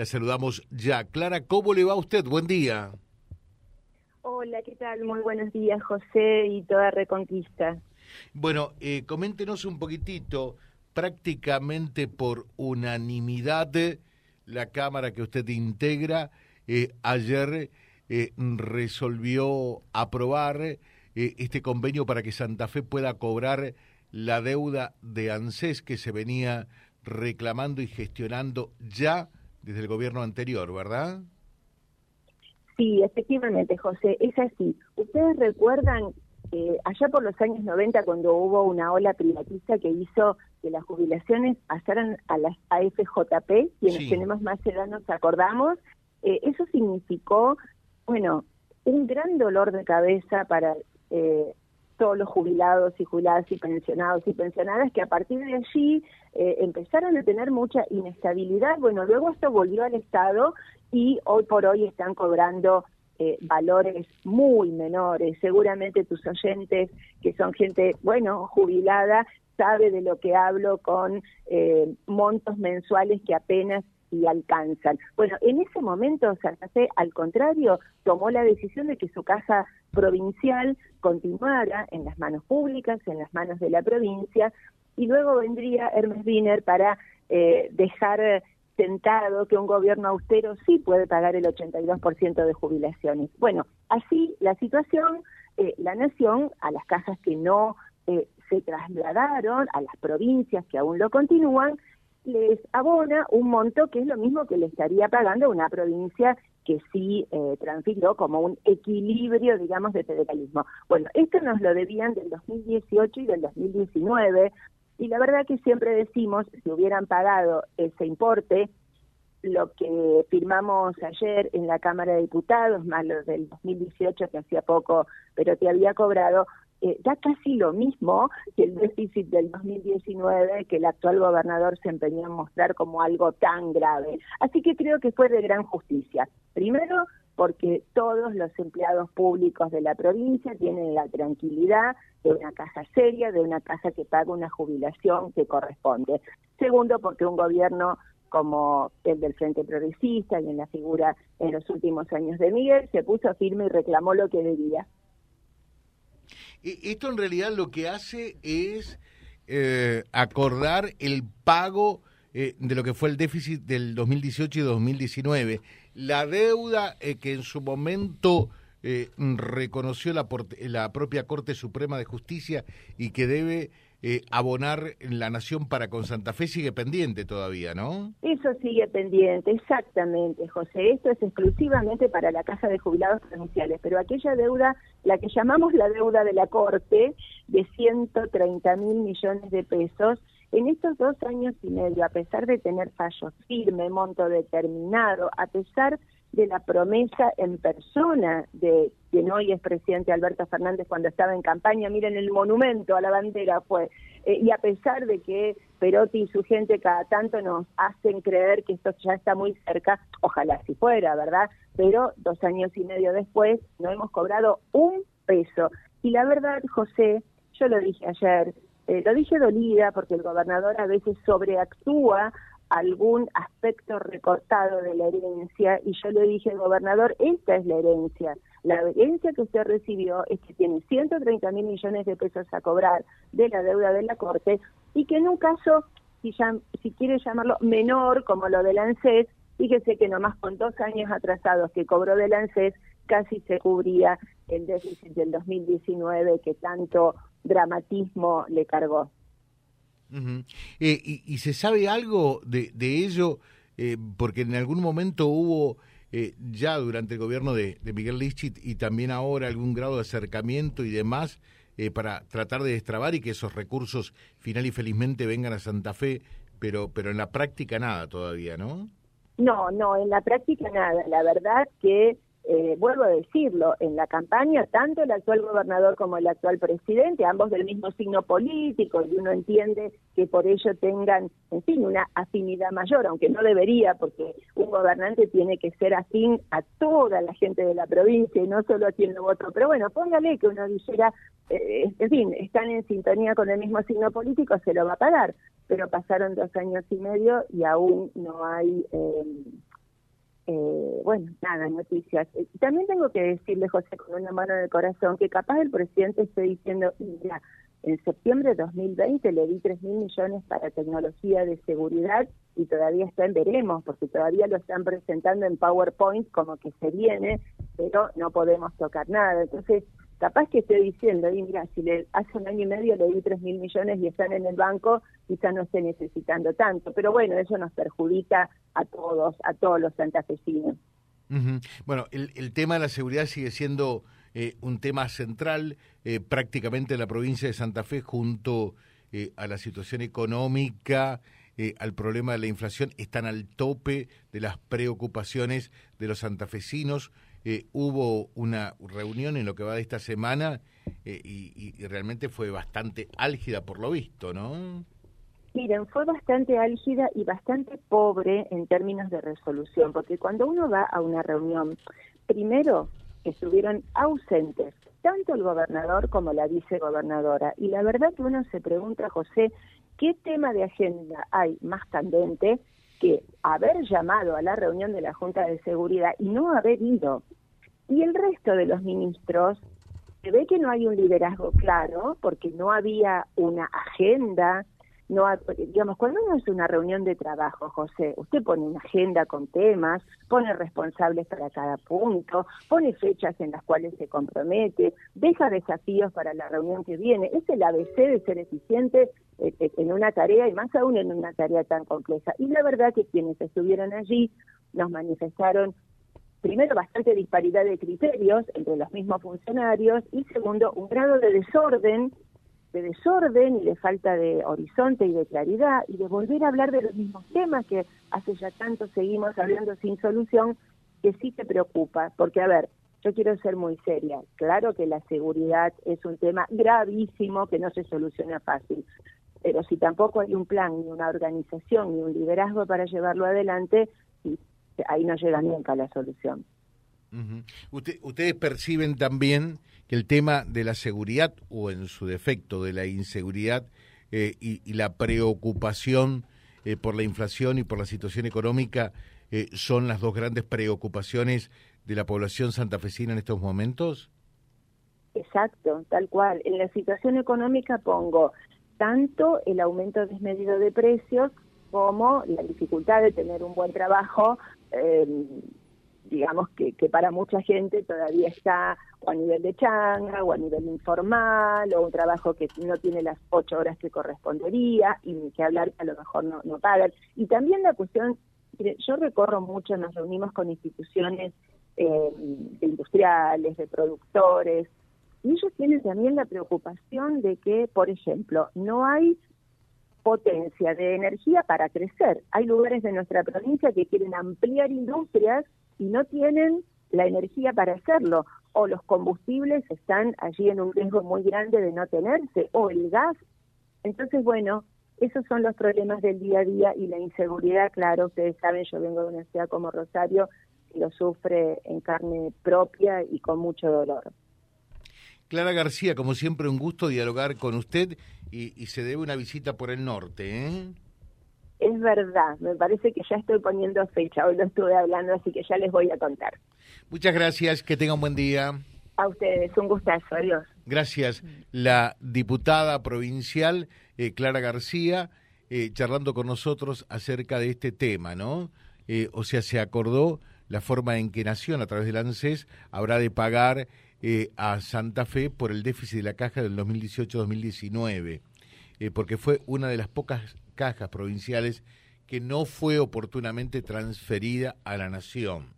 La saludamos ya. Clara, ¿cómo le va a usted? Buen día. Hola, ¿qué tal? Muy buenos días, José y toda Reconquista. Bueno, eh, coméntenos un poquitito, prácticamente por unanimidad, la Cámara que usted integra eh, ayer eh, resolvió aprobar eh, este convenio para que Santa Fe pueda cobrar la deuda de ANSES que se venía reclamando y gestionando ya desde el gobierno anterior, ¿verdad? Sí, efectivamente, José, es así. Ustedes recuerdan eh, allá por los años 90 cuando hubo una ola privatista que hizo que las jubilaciones pasaran a las AFJP, quienes tenemos más edad nos acordamos, eh, eso significó, bueno, un gran dolor de cabeza para eh, todos los jubilados y jubiladas y pensionados y pensionadas que a partir de allí eh, empezaron a tener mucha inestabilidad. Bueno, luego esto volvió al Estado y hoy por hoy están cobrando eh, valores muy menores. Seguramente tus oyentes, que son gente, bueno, jubilada, sabe de lo que hablo con eh, montos mensuales que apenas y alcanzan. Bueno, en ese momento Santa Fe, al contrario, tomó la decisión de que su casa provincial continuara en las manos públicas, en las manos de la provincia, y luego vendría Hermes Wiener para eh, dejar sentado que un gobierno austero sí puede pagar el 82% de jubilaciones. Bueno, así la situación, eh, la nación, a las casas que no eh, se trasladaron, a las provincias que aún lo continúan, les abona un monto que es lo mismo que le estaría pagando una provincia que sí eh, transfirió como un equilibrio, digamos, de federalismo. Bueno, esto nos lo debían del 2018 y del 2019, y la verdad que siempre decimos, si hubieran pagado ese importe, lo que firmamos ayer en la Cámara de Diputados, más lo del 2018 que hacía poco, pero te había cobrado, eh, da casi lo mismo que el déficit del 2019 que el actual gobernador se empeñó en mostrar como algo tan grave. Así que creo que fue de gran justicia. Primero, porque todos los empleados públicos de la provincia tienen la tranquilidad de una casa seria, de una casa que paga una jubilación que corresponde. Segundo, porque un gobierno como el del Frente Progresista y en la figura en los últimos años de Miguel, se puso firme y reclamó lo que debía. Esto en realidad lo que hace es eh, acordar el pago eh, de lo que fue el déficit del 2018 y 2019. La deuda eh, que en su momento reconoció la, la propia Corte Suprema de Justicia y que debe eh, abonar la nación para con Santa Fe sigue pendiente todavía, ¿no? Eso sigue pendiente, exactamente, José. Esto es exclusivamente para la Casa de Jubilados Provinciales, pero aquella deuda, la que llamamos la deuda de la Corte, de 130 mil millones de pesos, en estos dos años y medio, a pesar de tener fallos firme, monto determinado, a pesar la promesa en persona de quien hoy es presidente Alberto Fernández cuando estaba en campaña, miren el monumento a la bandera fue, eh, y a pesar de que Perotti y su gente cada tanto nos hacen creer que esto ya está muy cerca, ojalá si fuera, ¿verdad? Pero dos años y medio después no hemos cobrado un peso. Y la verdad, José, yo lo dije ayer, eh, lo dije dolida porque el gobernador a veces sobreactúa algún aspecto recortado de la herencia y yo le dije al gobernador, esta es la herencia. La herencia que usted recibió es que tiene 130 mil millones de pesos a cobrar de la deuda de la Corte y que en un caso, si, si quiere llamarlo menor, como lo del ANSES, fíjese que nomás con dos años atrasados que cobró del ANSES, casi se cubría el déficit del 2019 que tanto dramatismo le cargó. Eh, y, se sabe algo de, ello? Eh, porque en algún momento hubo, eh, ya durante el gobierno de, Miguel Lichit y también ahora algún grado de acercamiento y demás para tratar de destrabar y que esos recursos final y felizmente vengan a Santa Fe, pero, pero en la práctica nada todavía, ¿no? No, no, en la práctica nada. La verdad que eh, vuelvo a decirlo, en la campaña tanto el actual gobernador como el actual presidente, ambos del mismo signo político, y uno entiende que por ello tengan, en fin, una afinidad mayor, aunque no debería, porque un gobernante tiene que ser afín a toda la gente de la provincia y no solo a quien lo votó. Pero bueno, póngale que uno dijera, eh, en fin, están en sintonía con el mismo signo político, se lo va a pagar. Pero pasaron dos años y medio y aún no hay... Eh, nada, noticias. Eh, también tengo que decirle, José, con una mano el corazón, que capaz el presidente esté diciendo, mira, en septiembre de 2020 le di 3 mil millones para tecnología de seguridad y todavía está en veremos, porque todavía lo están presentando en PowerPoint como que se viene, pero no podemos tocar nada. Entonces, capaz que esté diciendo, y mira, si le, hace un año y medio le di 3 mil millones y están en el banco, quizá no esté necesitando tanto. Pero bueno, eso nos perjudica a todos, a todos los santafesinos. Bueno, el, el tema de la seguridad sigue siendo eh, un tema central eh, prácticamente en la provincia de Santa Fe junto eh, a la situación económica, al problema de la inflación, están al tope de las preocupaciones de los santafesinos. Hubo una reunión en lo que va de esta semana y, y realmente fue bastante álgida por lo visto, ¿no? Miren, fue bastante álgida y bastante pobre en términos de resolución, porque cuando uno va a una reunión, primero estuvieron ausentes tanto el gobernador como la vicegobernadora. Y la verdad que uno se pregunta, José, ¿qué tema de agenda hay más candente que haber llamado a la reunión de la Junta de Seguridad y no haber ido? Y el resto de los ministros, se ve que no hay un liderazgo claro, porque no había una agenda, no digamos cuando uno hace una reunión de trabajo José usted pone una agenda con temas pone responsables para cada punto pone fechas en las cuales se compromete deja desafíos para la reunión que viene. Es el ABC de ser eficiente eh, eh, en una tarea y más aún en una tarea tan compleja. Y la verdad que quienes estuvieron allí nos manifestaron primero bastante disparidad de criterios entre los mismos funcionarios y segundo un grado de desorden de desorden y de falta de horizonte y de claridad y de volver a hablar de los mismos temas que hace ya tanto seguimos hablando sin solución, que sí te preocupa, porque a ver, yo quiero ser muy seria, claro que la seguridad es un tema gravísimo que no se soluciona fácil, pero si tampoco hay un plan, ni una organización, ni un liderazgo para llevarlo adelante, ahí no llega nunca la solución. Ustedes perciben también que el tema de la seguridad o en su defecto de la inseguridad eh, y, la preocupación eh, por la inflación y por la situación económica eh, son las dos grandes preocupaciones de la población santafesina en estos momentos? Exacto, tal cual. En la situación económica pongo tanto el aumento desmedido de precios como la dificultad de tener un buen trabajo digamos que, que para mucha gente todavía está o a nivel de changa o a nivel informal o un trabajo que no tiene las ocho horas que correspondería y que hablar a lo mejor no, no pagan. Y también la cuestión, yo recorro mucho, nos reunimos con instituciones eh, de industriales, de productores, y ellos tienen también la preocupación de que, por ejemplo, no hay potencia de energía para crecer. Hay lugares de nuestra provincia que quieren ampliar industrias y no tienen la energía para hacerlo, o los combustibles están allí en un riesgo muy grande de no tenerse, o el gas. Entonces, bueno, esos son los problemas del día a día y la inseguridad, claro, ustedes saben, yo vengo de una ciudad como Rosario, y lo sufre en carne propia y con mucho dolor. Clara García, como siempre, un gusto dialogar con usted y, y se debe una visita por el norte, ¿eh? Es verdad, me parece que ya estoy poniendo fecha, hoy lo estuve hablando, así que ya les voy a contar. Muchas gracias, que tengan un buen día. A ustedes, un gustazo, adiós. Gracias. La diputada provincial eh, Clara García, eh, charlando con nosotros acerca de este tema, ¿no? Eh, o sea, se acordó la forma en que Nación, a través del ANSES, habrá de pagar a Santa Fe por el déficit de la caja del 2018-2019, porque fue una de las pocas cajas provinciales que no fue oportunamente transferida a la nación.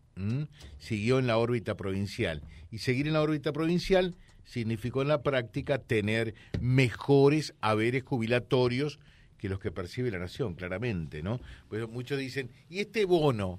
Siguió en la órbita provincial. Y seguir en la órbita provincial significó en la práctica tener mejores haberes jubilatorios que los que percibe la nación, claramente, ¿no? Pues muchos dicen, ¿y este bono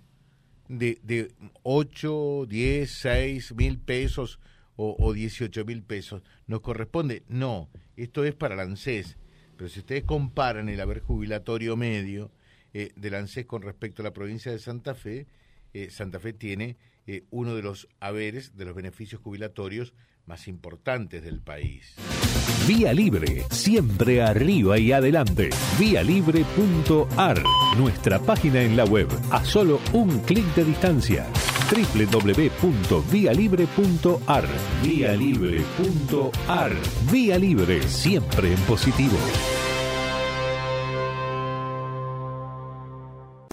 de, de 8, 10, 6 mil pesos o, o 18 mil pesos nos corresponde? No, esto es para el ANSES pero si ustedes comparan el haber jubilatorio medio eh, del ANSES con respecto a la provincia de Santa Fe, eh, Santa Fe tiene eh, uno de los haberes, de los beneficios jubilatorios más importantes del país. Vía Libre, siempre arriba y adelante. Vialibre.ar, nuestra página en la web, a solo un clic de distancia www.vialibre.ar. Vía Libre, siempre en positivo.